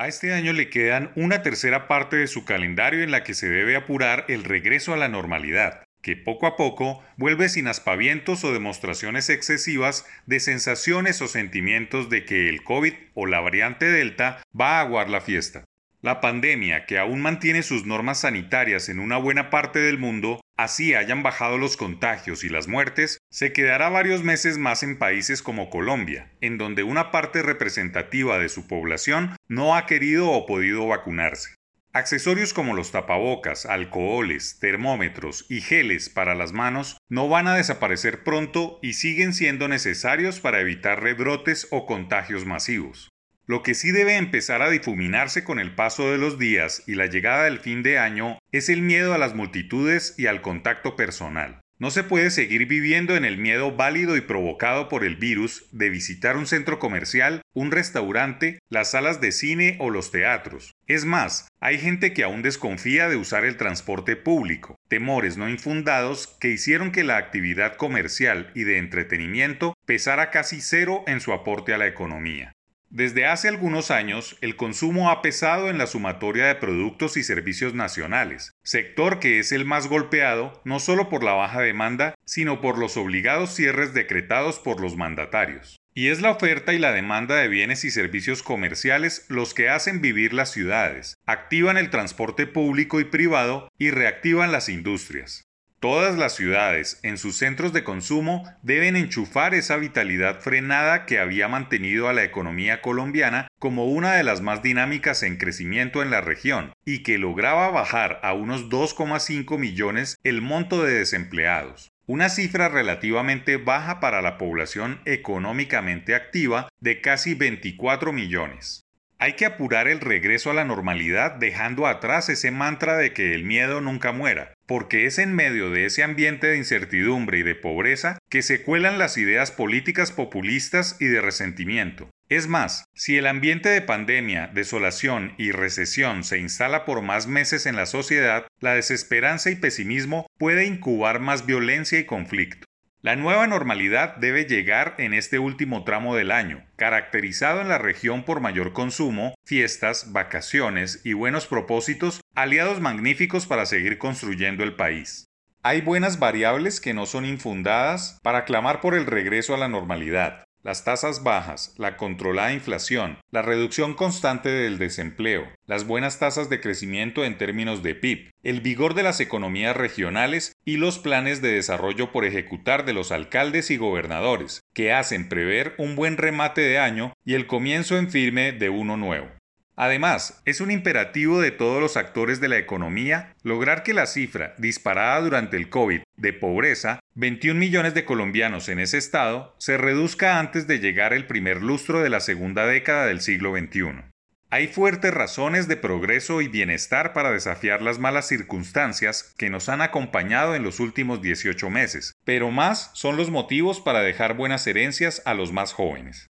A este año le quedan una tercera parte de su calendario en la que se debe apurar el regreso a la normalidad, que poco a poco vuelve sin aspavientos o demostraciones excesivas de sensaciones o sentimientos de que el COVID o la variante Delta va a aguar la fiesta. La pandemia, que aún mantiene sus normas sanitarias en una buena parte del mundo, así hayan bajado los contagios y las muertes, se quedará varios meses más en países como Colombia, en donde una parte representativa de su población no ha querido o podido vacunarse. Accesorios como los tapabocas, alcoholes, termómetros y geles para las manos no van a desaparecer pronto y siguen siendo necesarios para evitar rebrotes o contagios masivos. Lo que sí debe empezar a difuminarse con el paso de los días y la llegada del fin de año es el miedo a las multitudes y al contacto personal. No se puede seguir viviendo en el miedo válido y provocado por el virus de visitar un centro comercial, un restaurante, las salas de cine o los teatros. Es más, hay gente que aún desconfía de usar el transporte público, temores no infundados que hicieron que la actividad comercial y de entretenimiento pesara casi cero en su aporte a la economía. Desde hace algunos años, el consumo ha pesado en la sumatoria de productos y servicios nacionales, sector que es el más golpeado no solo por la baja demanda, sino por los obligados cierres decretados por los mandatarios. Y es la oferta y la demanda de bienes y servicios comerciales los que hacen vivir las ciudades, activan el transporte público y privado y reactivan las industrias. Todas las ciudades, en sus centros de consumo, deben enchufar esa vitalidad frenada que había mantenido a la economía colombiana como una de las más dinámicas en crecimiento en la región y que lograba bajar a unos 2,5 millones el monto de desempleados, una cifra relativamente baja para la población económicamente activa de casi 24 millones. Hay que apurar el regreso a la normalidad dejando atrás ese mantra de que el miedo nunca muera, porque es en medio de ese ambiente de incertidumbre y de pobreza que se cuelan las ideas políticas populistas y de resentimiento. Es más, si el ambiente de pandemia, desolación y recesión se instala por más meses en la sociedad, la desesperanza y pesimismo puede incubar más violencia y conflicto. La nueva normalidad debe llegar en este último tramo del año, caracterizado en la región por mayor consumo, fiestas, vacaciones y buenos propósitos, aliados magníficos para seguir construyendo el país. Hay buenas variables que no son infundadas para clamar por el regreso a la normalidad. Las tasas bajas, la controlada inflación, la reducción constante del desempleo, las buenas tasas de crecimiento en términos de PIB, el vigor de las economías regionales y los planes de desarrollo por ejecutar de los alcaldes y gobernadores, que hacen prever un buen remate de año y el comienzo en firme de uno nuevo. Además, es un imperativo de todos los actores de la economía lograr que la cifra, disparada durante el COVID, de pobreza, 21 millones de colombianos en ese estado, se reduzca antes de llegar el primer lustro de la segunda década del siglo XXI. Hay fuertes razones de progreso y bienestar para desafiar las malas circunstancias que nos han acompañado en los últimos 18 meses, pero más son los motivos para dejar buenas herencias a los más jóvenes.